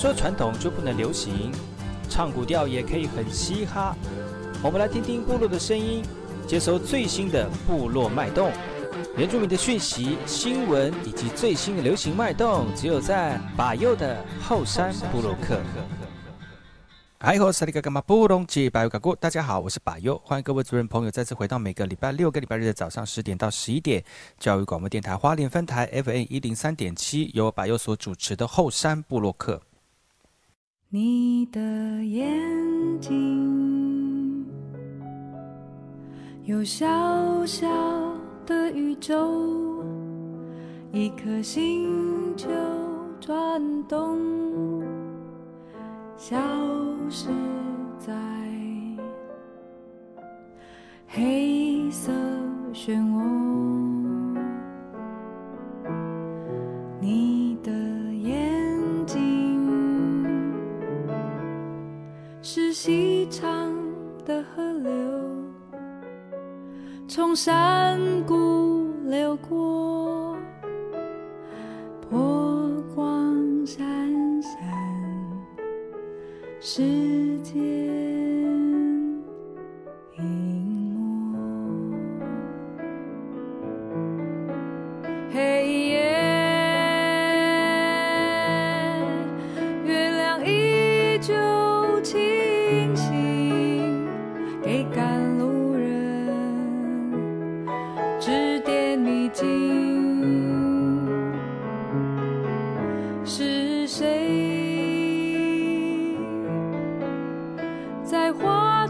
说传统就不能流行，唱古调也可以很嘻哈。我们来听听部落的声音，接收最新的部落脉动、原住民的讯息、新闻以及最新的流行脉动，只有在把右的后山部落克。嗨吼，萨利嘎嘎马布隆吉巴尤嘎古，大家好，我是巴尤，欢迎各位主人朋友再次回到每个礼拜六个礼拜日的早上十点到十一点，教育广播电台花莲分台 FM 一零三点七，由巴尤所主持的后山部落克。你的眼睛有小小的宇宙，一颗星球转动。消失在黑色漩涡，是细长的河流，从山谷流过，波光闪闪。世界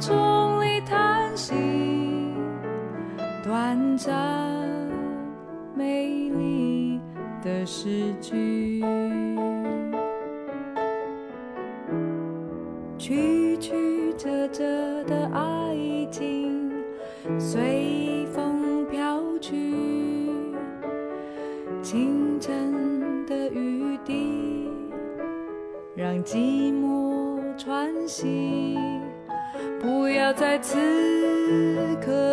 丛里叹息，短暂美丽的诗句，曲曲折折的爱情随风飘去，清晨的雨滴让寂寞我在此刻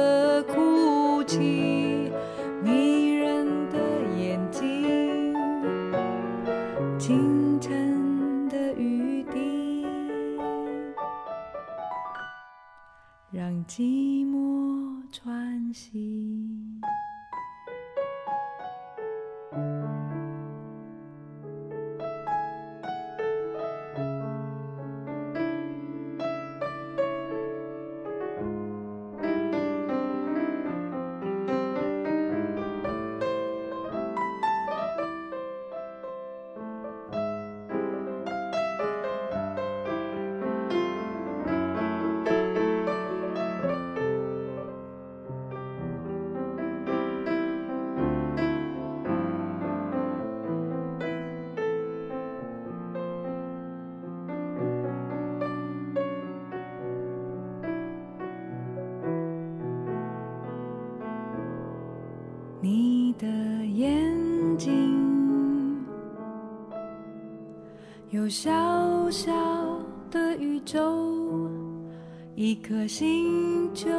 颗星球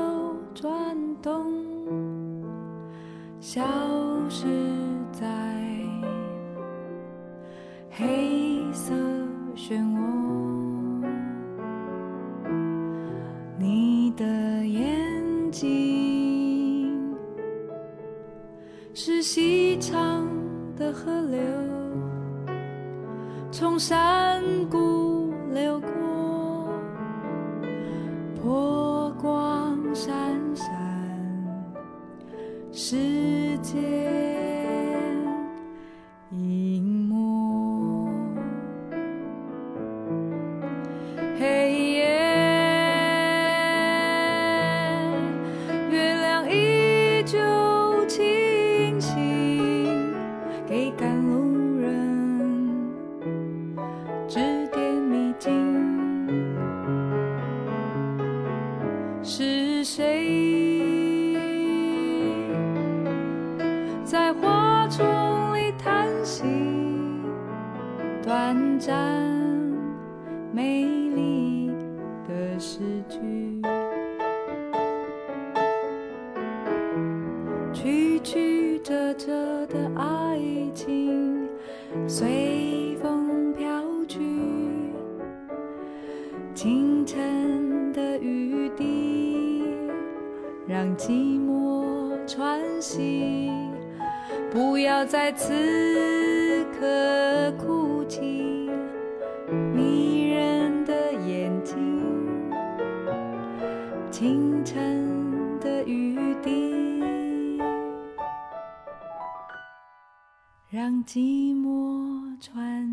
转动，消失在黑色漩涡。你的眼睛是细长的河流，从山谷流过，闪闪，世界。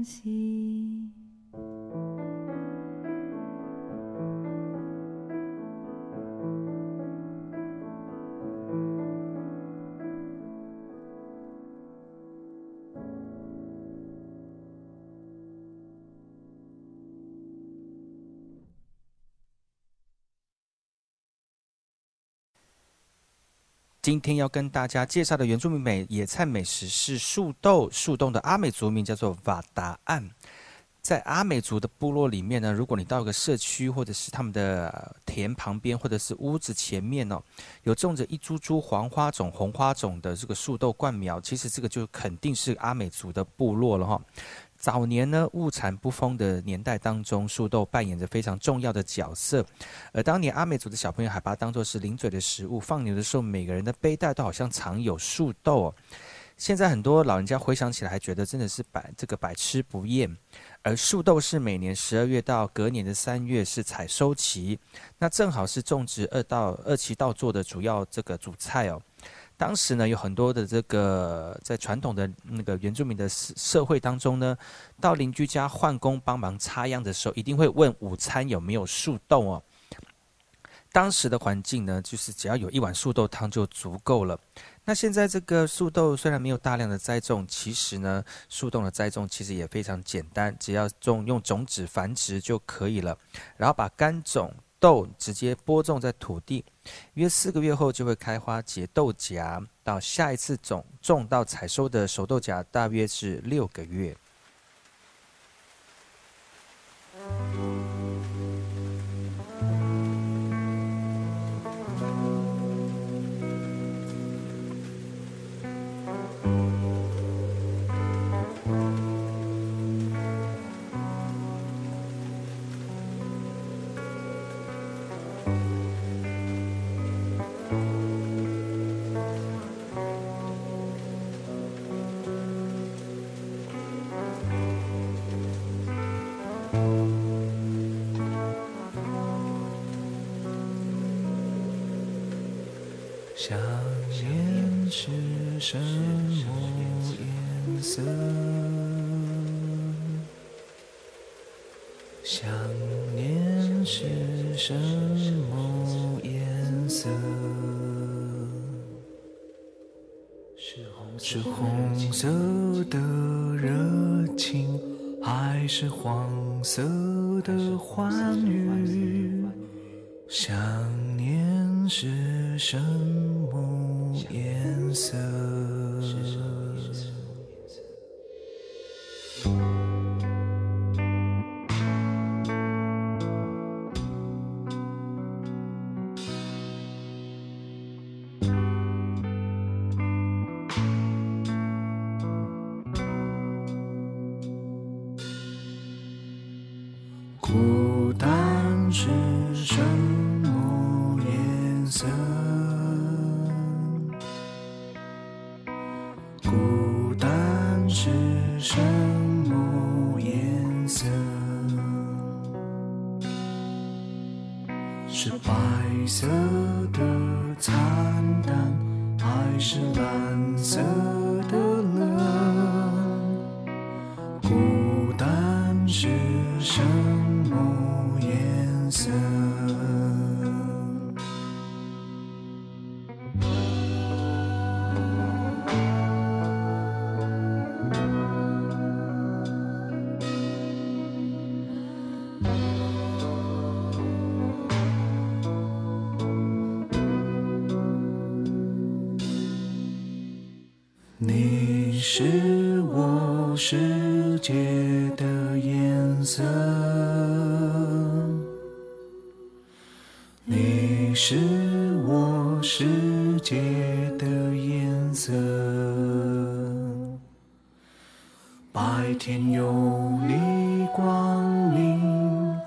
息。今天要跟大家介绍的原住民美野菜美食是树豆，树洞的阿美族名叫做瓦达岸。在阿美族的部落里面呢，如果你到一个社区或者是他们的田旁边，或者是屋子前面哦，有种着一株株黄花种、红花种的这个树豆灌苗，其实这个就肯定是阿美族的部落了哈。早年呢，物产不丰的年代当中，树豆扮演着非常重要的角色。而当年阿美族的小朋友还把它当作是零嘴的食物，放牛的时候，每个人的背带都好像藏有树豆。现在很多老人家回想起来，还觉得真的是百这个百吃不厌。而树豆是每年十二月到隔年的三月是采收期，那正好是种植二到二期稻作的主要这个主菜哦。当时呢，有很多的这个在传统的那个原住民的社社会当中呢，到邻居家换工帮忙插秧的时候，一定会问午餐有没有树豆哦。当时的环境呢，就是只要有一碗树豆汤就足够了。那现在这个树豆虽然没有大量的栽种，其实呢，树豆的栽种其实也非常简单，只要种用种子繁殖就可以了，然后把干种。豆直接播种在土地，约四个月后就会开花结豆荚，到下一次种种到采收的熟豆荚大约是六个月。想念是什么颜色？想念是什么颜色？是红色的热情，还是黄色的欢愉？想念是什么颜什么颜色？你是我世界的颜色。白天有你光明，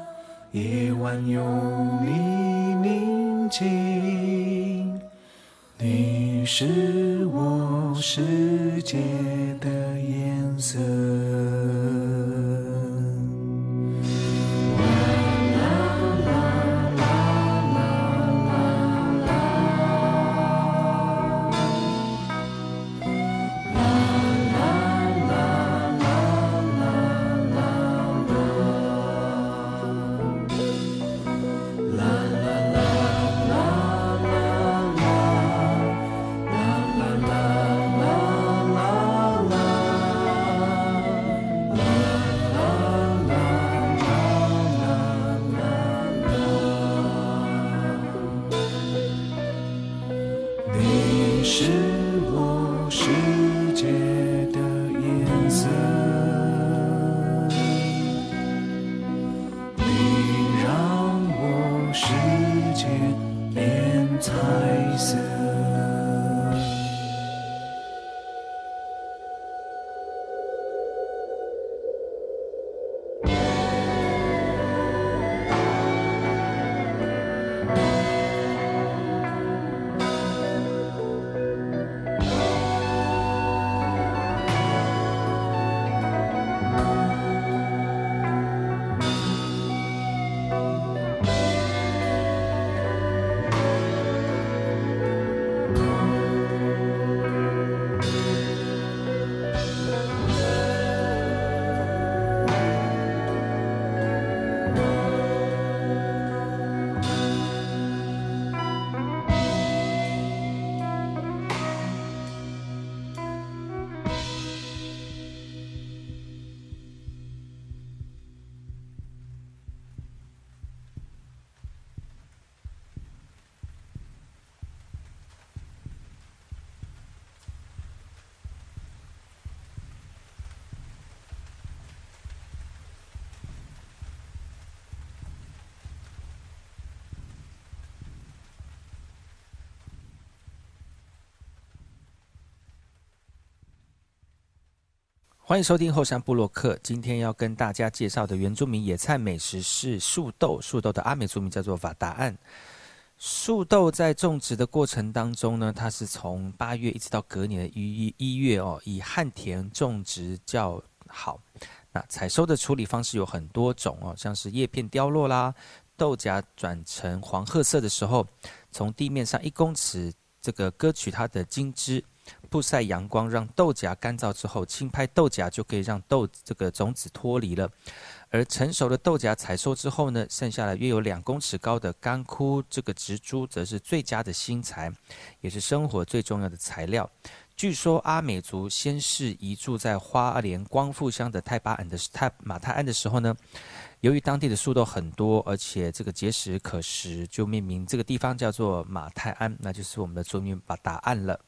夜晚有你宁静，你是我世界欢迎收听后山部落客。今天要跟大家介绍的原住民野菜美食是树豆。树豆的阿美族名叫做瓦达岸。树豆在种植的过程当中呢，它是从八月一直到隔年的一一月哦，以旱田种植较好。那采收的处理方式有很多种哦，像是叶片凋落啦，豆荚转成黄褐色的时候，从地面上一公尺这个割取它的茎枝。曝晒阳光，让豆荚干燥之后，轻拍豆荚就可以让豆这个种子脱离了。而成熟的豆荚采收之后呢，剩下了约有两公尺高的干枯这个植株，则是最佳的新材，也是生活最重要的材料。据说阿美族先是移住在花莲光复乡的泰巴安的泰马泰安的时候呢，由于当地的树豆很多，而且这个结实可食，就命名这个地方叫做马泰安，那就是我们的族名把答案了。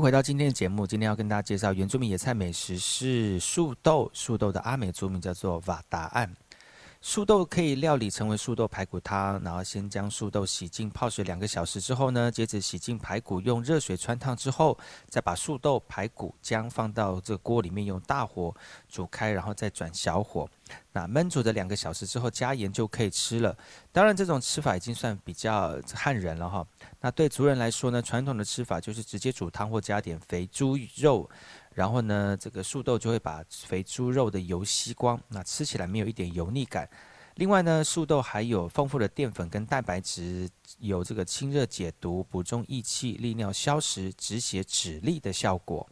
回到今天的节目。今天要跟大家介绍原住民野菜美食是树豆，树豆的阿美族名叫做瓦达案。素豆可以料理成为素豆排骨汤，然后先将素豆洗净泡水两个小时之后呢，接着洗净排骨，用热水穿烫之后，再把素豆、排骨、姜放到这锅里面，用大火煮开，然后再转小火。那焖煮的两个小时之后，加盐就可以吃了。当然，这种吃法已经算比较汉人了哈。那对族人来说呢，传统的吃法就是直接煮汤或加点肥猪肉，然后呢，这个素豆就会把肥猪肉的油吸光，那吃起来没有一点油腻感。另外呢，素豆还有丰富的淀粉跟蛋白质，有这个清热解毒、补中益气、利尿消食、止血止痢的效果。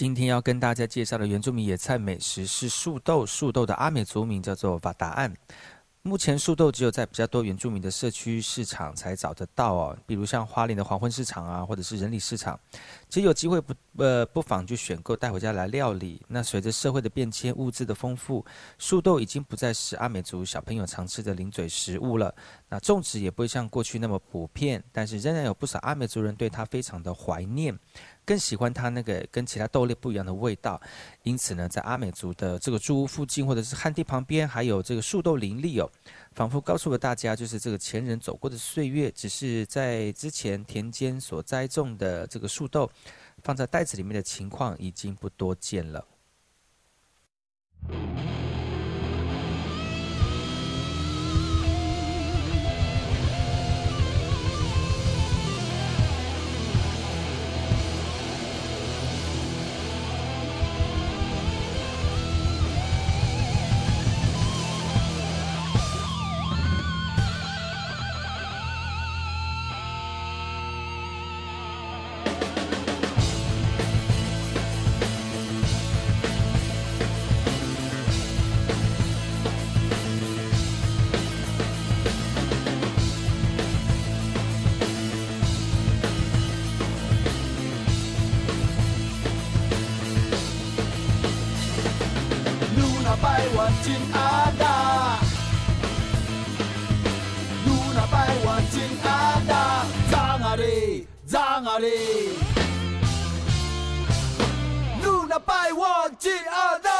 今天要跟大家介绍的原住民野菜美食是树豆，树豆的阿美族名叫做瓦达岸。目前树豆只有在比较多原住民的社区市场才找得到哦，比如像花莲的黄昏市场啊，或者是人里市场。其实有机会不呃不妨就选购带回家来料理。那随着社会的变迁，物资的丰富，树豆已经不再是阿美族小朋友常吃的零嘴食物了。那种植也不会像过去那么普遍，但是仍然有不少阿美族人对它非常的怀念。更喜欢它那个跟其他豆类不一样的味道，因此呢，在阿美族的这个住屋附近或者是旱地旁边，还有这个树豆林立哦，仿佛告诉了大家，就是这个前人走过的岁月，只是在之前田间所栽种的这个树豆，放在袋子里面的情况已经不多见了。Baiwan Jin ada Zangari Zangari Luna Baiwan Jin ada Luna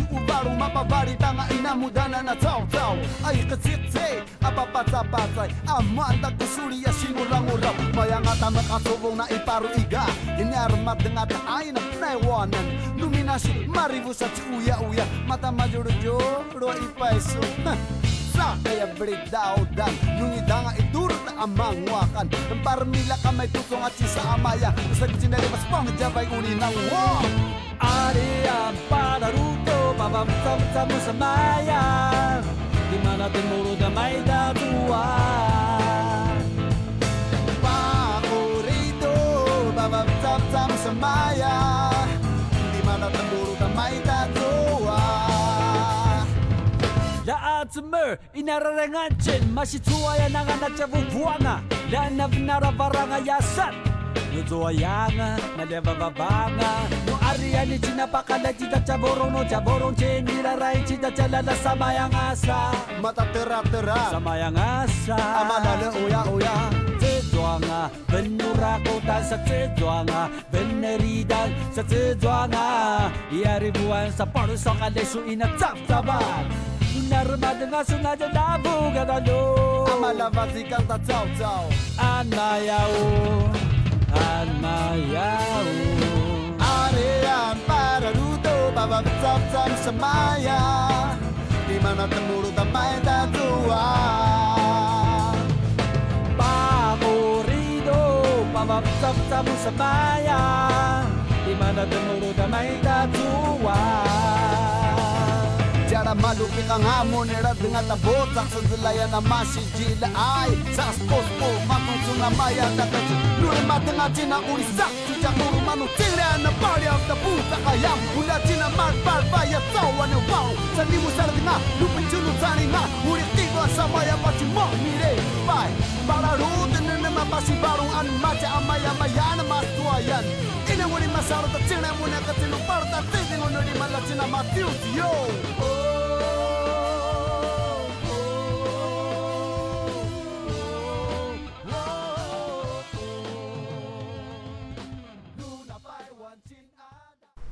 バルママバリだが否無駄ななザオザオ愛が絶対アパパザパザイ甘んだ薬やしごらごら mayangatan nakasubong na iparuiga Hinarmat dengan ay na pnaiwanan Luminasi maribu sa tsuya-uya Mata majuro-juro ipaiso sa Kaya break dan Nungida nga itur na amang wakan. Ang parmila kamay tutong at sa amaya Nasa dari mas pangjabay uli ng wong Ari ang panaruto Pabamsam-sam sa maya Di mana natin da may datuan Pakurito Pabamsam-sam sa maya Di mana natin muro atmer inararengancen masi tuaya nanga nacavu buanga dan nabnara baranga yasat no tuayanga na leva babanga no ariani cina pakala cita caborong no caborong cen irarai cita calala sama yang asa mata terak terak sama yang asa amadale oya oya. Zwanga, benura kota sa zwanga, beneri dan sa zwanga, yari buan sa paru sa kalesu ina tap. なるまでが砂じゃダブがだよ甘なば時間たちゃうちゃうあんなやおあんなやおあれやんパラルドバババザン sama ya di mana temuru damai tak tua Pakurido pamam sam di mana temuru tua na malupit ang hamon Erad nga tabot Sa zilaya na masigil ay Sakas pospo matunso na maya Tatachi nuri matangachi na uri sakti Jakuru manu tigre na bari ang the Sa kayam. Ulachi na marpar baya tau na wow Sanimu sardi na lupin chulu tani na Uri tigwa mo mire Bye Para ruten na nama pasi barong maja Amaya mayana mas tuayan Inawari masarata tina muna katilu Parta titingo nuri malatina matius yo. Oh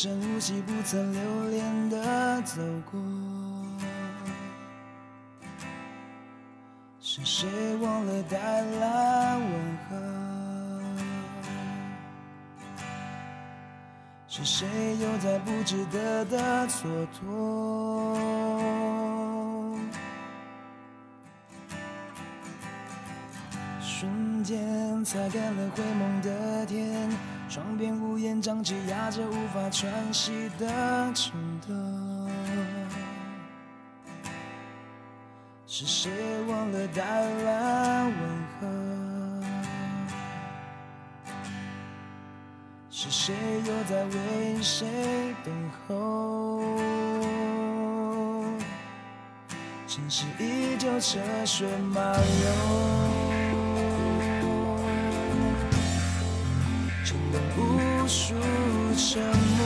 声无息、不曾留恋的走过。是谁忘了带来问候？是谁又在不值得的蹉跎？瞬间擦干了灰蒙的天，窗边乌烟瘴气压着无法喘息的城洞。是谁忘了带来问候？是谁又在为谁等候？城市依旧车水马龙。数沉默，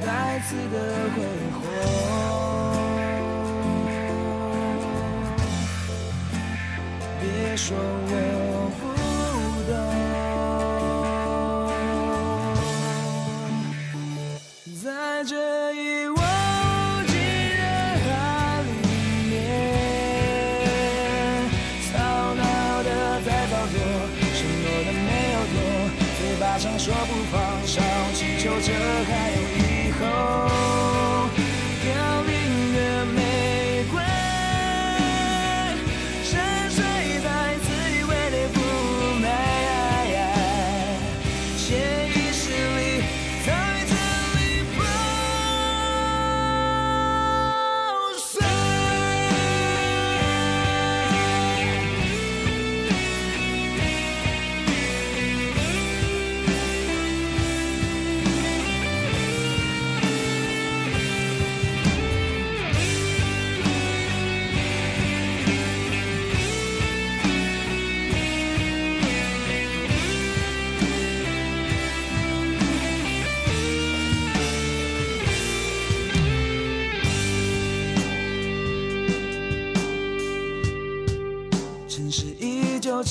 再次的挥霍。别说我说不放，手祈求着还有以后。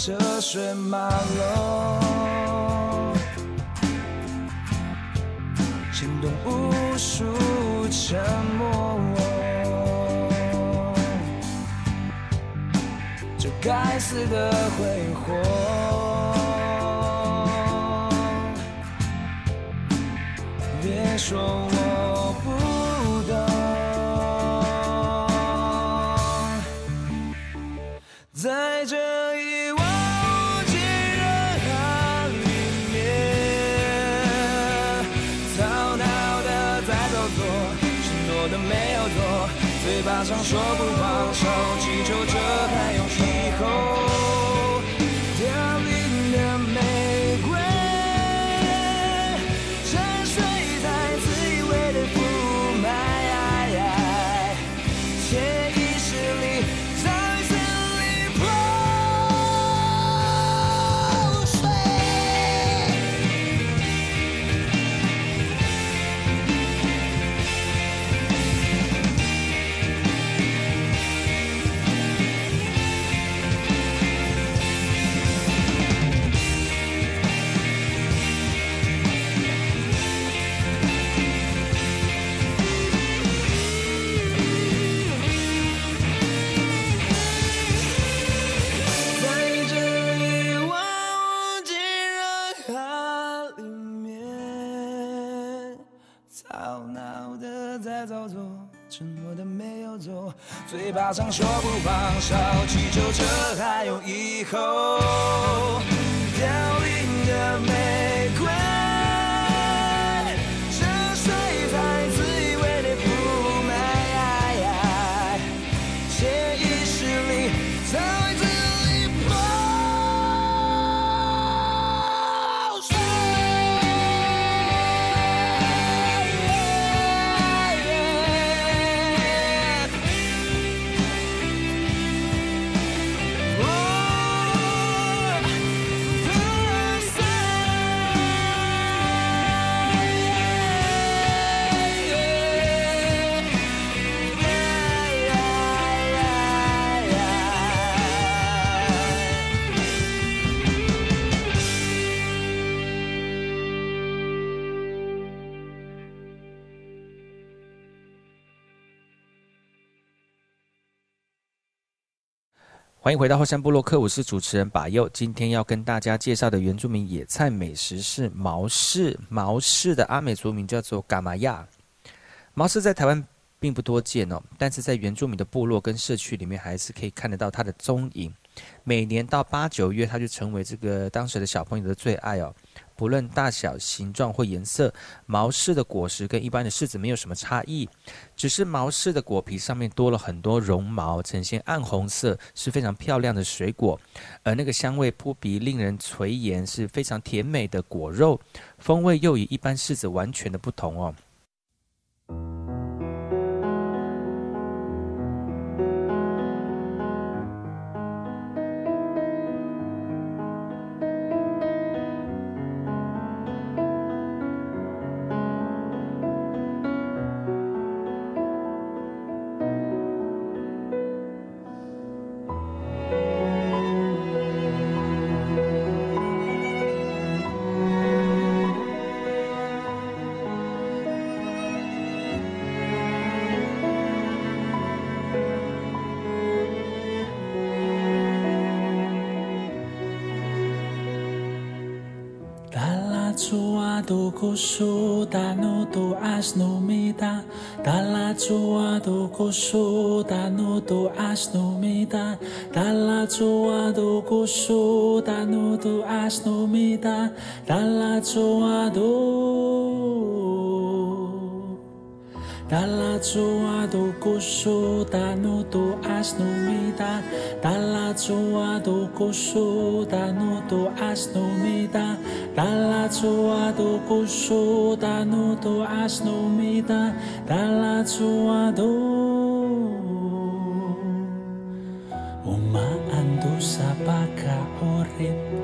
车水马龙，牵动无数沉默。这该死的挥霍，别说说不放手，嘴巴上说不放手，祈求着还有以后。欢迎回到后山部落客，我是主持人把佑。今天要跟大家介绍的原住民野菜美食是毛氏。毛氏的阿美族名叫做嘎玛亚。毛氏在台湾并不多见哦，但是在原住民的部落跟社区里面，还是可以看得到它的踪影。每年到八九月，它就成为这个当时的小朋友的最爱哦。不论大小、形状或颜色，毛柿的果实跟一般的柿子没有什么差异，只是毛柿的果皮上面多了很多绒毛，呈现暗红色，是非常漂亮的水果。而那个香味扑鼻，令人垂涎，是非常甜美的果肉，风味又与一般柿子完全的不同哦。koso dano to asno mita dalla choa do koso dano to asno mita dalla choa do dalla choa do koso dano to asno mita dalla choa do koso dano to asno mita dalla choa do koso dano to asno da. dalla sua dor Uma andosa paca horrenda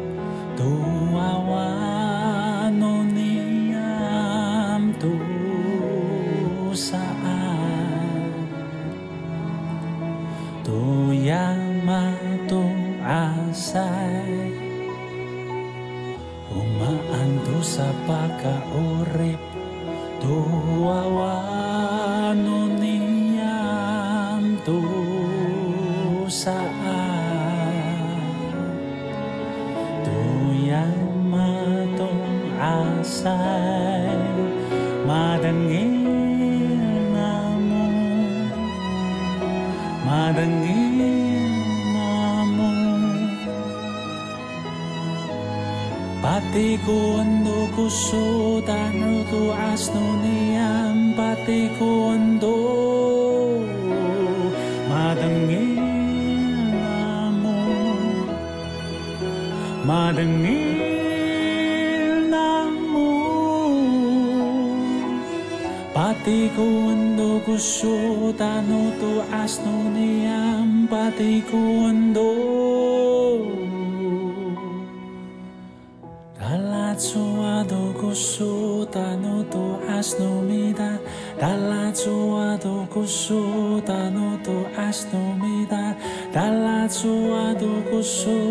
주소 단어도 아스노니안 바테콘도 마당에 나모 마당에 나모 바테콘도 구소 단어 soul.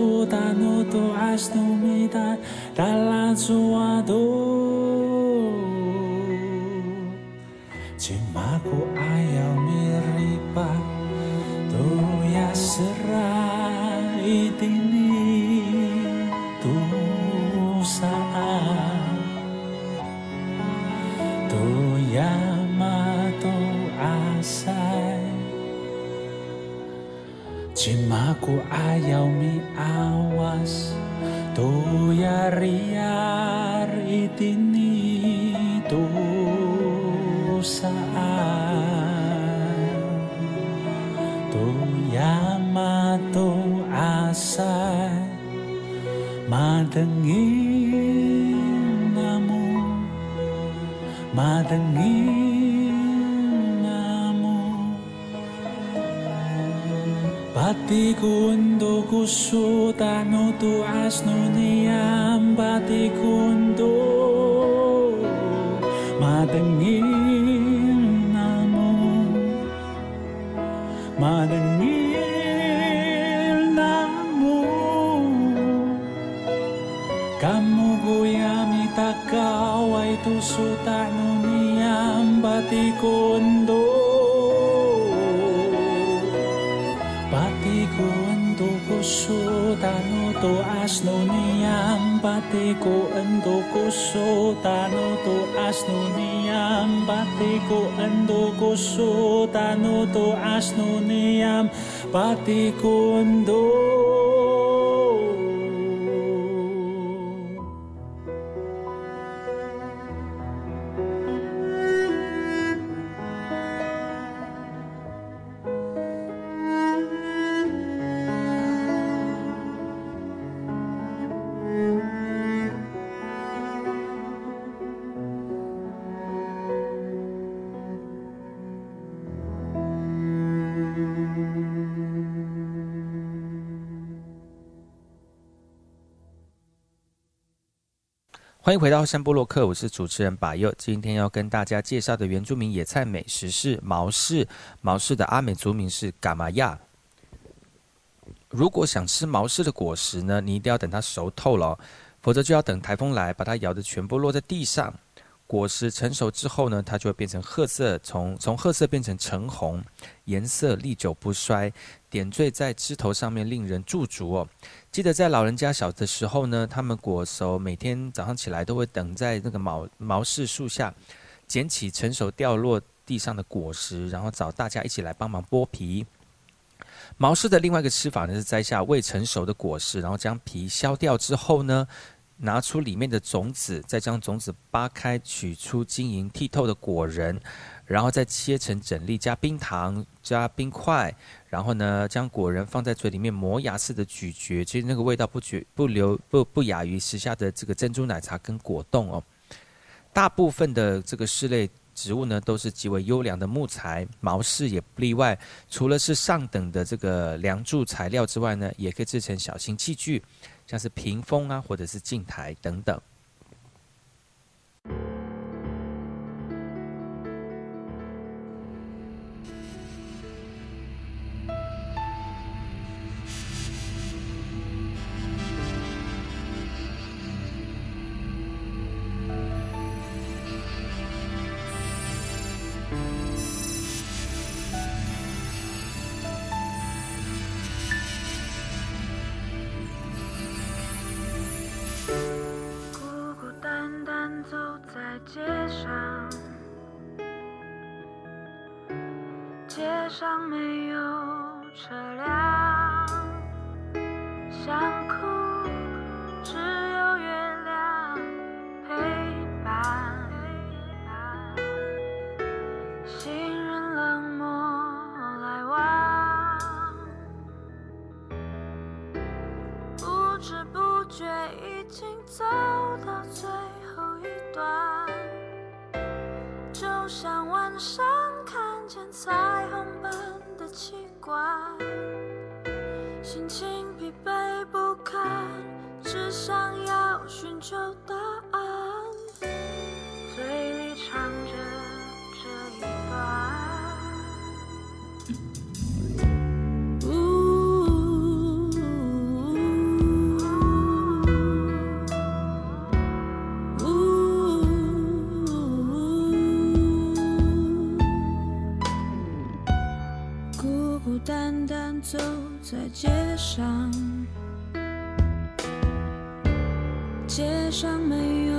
Cimaku ayaw mi awas Tu yariar itini Tu saan Tu yamato asay Madengin namu Madengin 바티군도 구수다 노도 아스노니암 바티군도 batiku entuku sutanutu asnuniam batiku entuku sutanutu asnuniam batiku entuku 欢迎回到山波洛克，我是主持人把佑。今天要跟大家介绍的原住民野菜美食是毛氏，毛氏的阿美族名是嘎玛亚。如果想吃毛氏的果实呢，你一定要等它熟透了，否则就要等台风来把它摇的全部落在地上。果实成熟之后呢，它就会变成褐色，从从褐色变成橙红，颜色历久不衰，点缀在枝头上面，令人驻足哦。记得在老人家小的时候呢，他们果熟，每天早上起来都会等在那个毛毛氏树下，捡起成熟掉落地上的果实，然后找大家一起来帮忙剥皮。毛氏的另外一个吃法呢，是摘下未成熟的果实，然后将皮削掉之后呢，拿出里面的种子，再将种子扒开，取出晶莹剔透的果仁，然后再切成整粒，加冰糖、加冰块，然后呢，将果仁放在嘴里面磨牙似的咀嚼，其实那个味道不绝不留不不亚于时下的这个珍珠奶茶跟果冻哦。大部分的这个室内植物呢，都是极为优良的木材，毛氏也不例外。除了是上等的这个梁柱材料之外呢，也可以制成小型器具，像是屏风啊，或者是镜台等等。街上没有车辆，想哭奇怪，心情在街上，街上没有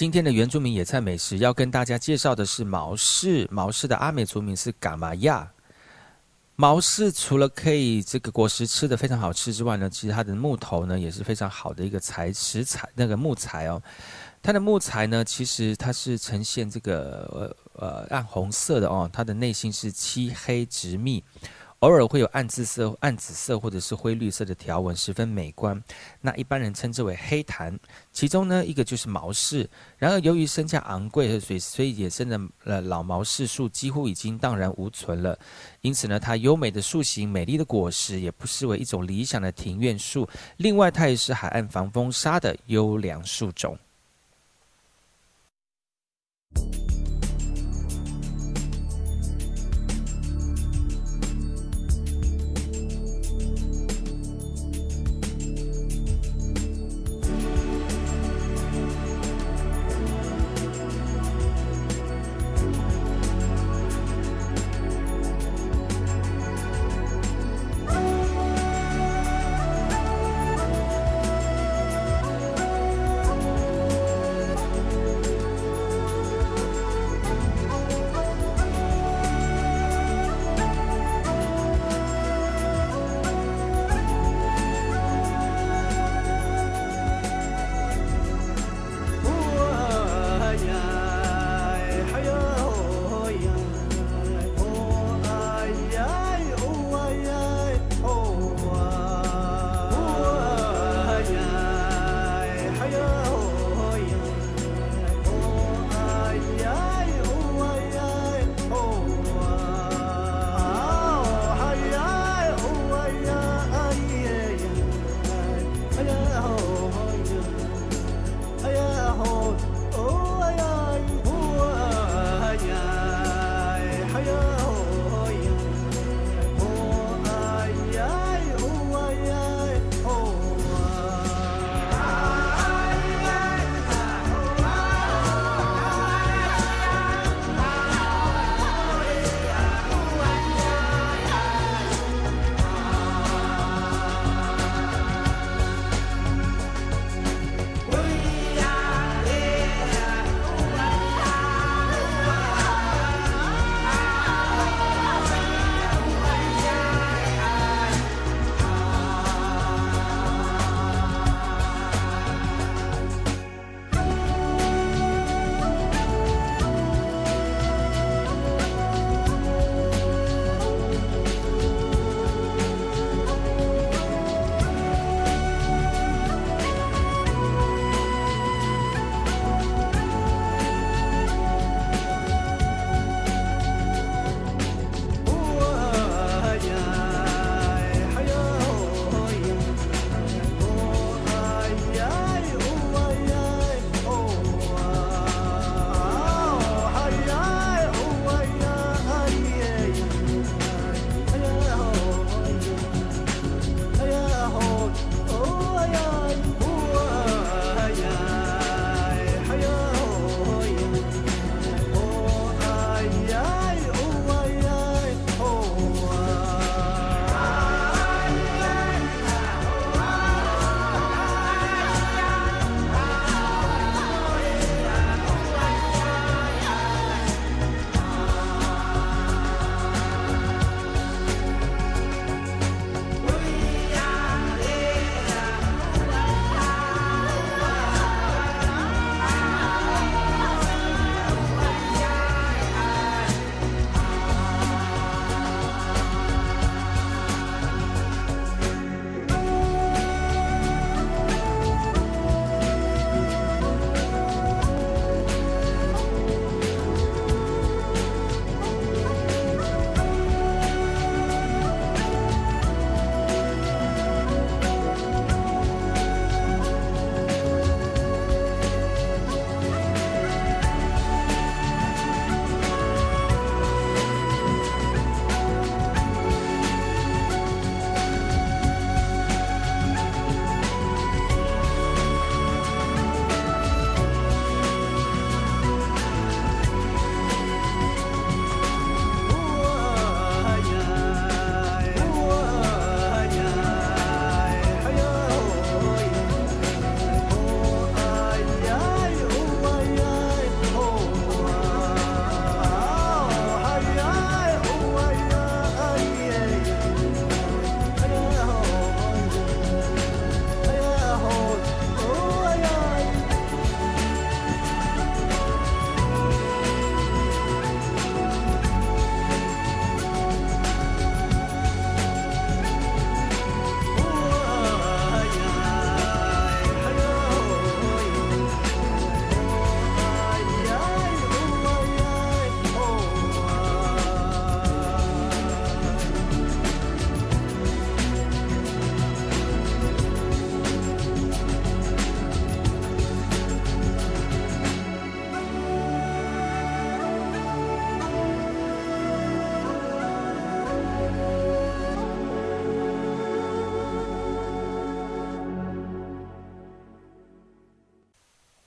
今天的原住民野菜美食要跟大家介绍的是毛氏，毛氏的阿美族名是嘎玛亚。毛氏除了可以这个果实吃的非常好吃之外呢，其实它的木头呢也是非常好的一个材食材，那个木材哦。它的木材呢，其实它是呈现这个呃呃暗红色的哦，它的内心是漆黑直密。偶尔会有暗紫色、暗紫色或者是灰绿色的条纹，十分美观。那一般人称之为黑檀。其中呢，一个就是毛氏。然而，由于身价昂贵，所以所以野生的呃老毛氏树几乎已经荡然无存了。因此呢，它优美的树形、美丽的果实，也不失为一种理想的庭院树。另外，它也是海岸防风沙的优良树种。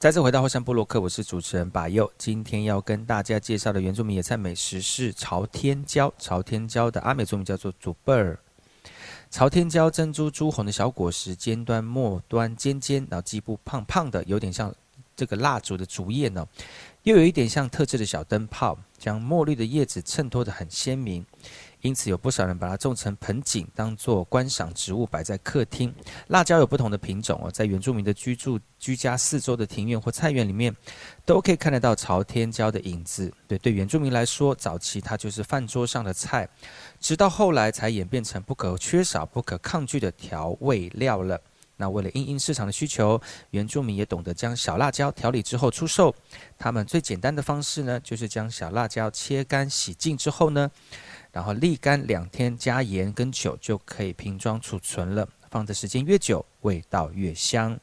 再次回到后山部落克，我是主持人把佑。今天要跟大家介绍的原住民野菜美食是朝天椒。朝天椒的阿美族名叫做祖贝尔。朝天椒珍珠朱红的小果实，尖端末端尖尖，然后基部胖胖的，有点像这个蜡烛的烛叶呢，又有一点像特制的小灯泡，将墨绿的叶子衬托得很鲜明。因此，有不少人把它种成盆景，当做观赏植物摆在客厅。辣椒有不同的品种哦，在原住民的居住居家四周的庭院或菜园里面，都可以看得到朝天椒的影子。对对，原住民来说，早期它就是饭桌上的菜，直到后来才演变成不可缺少、不可抗拒的调味料了。那为了应应市场的需求，原住民也懂得将小辣椒调理之后出售。他们最简单的方式呢，就是将小辣椒切干、洗净之后呢。然后沥干两天，加盐跟酒就可以瓶装储存了。放的时间越久，味道越香。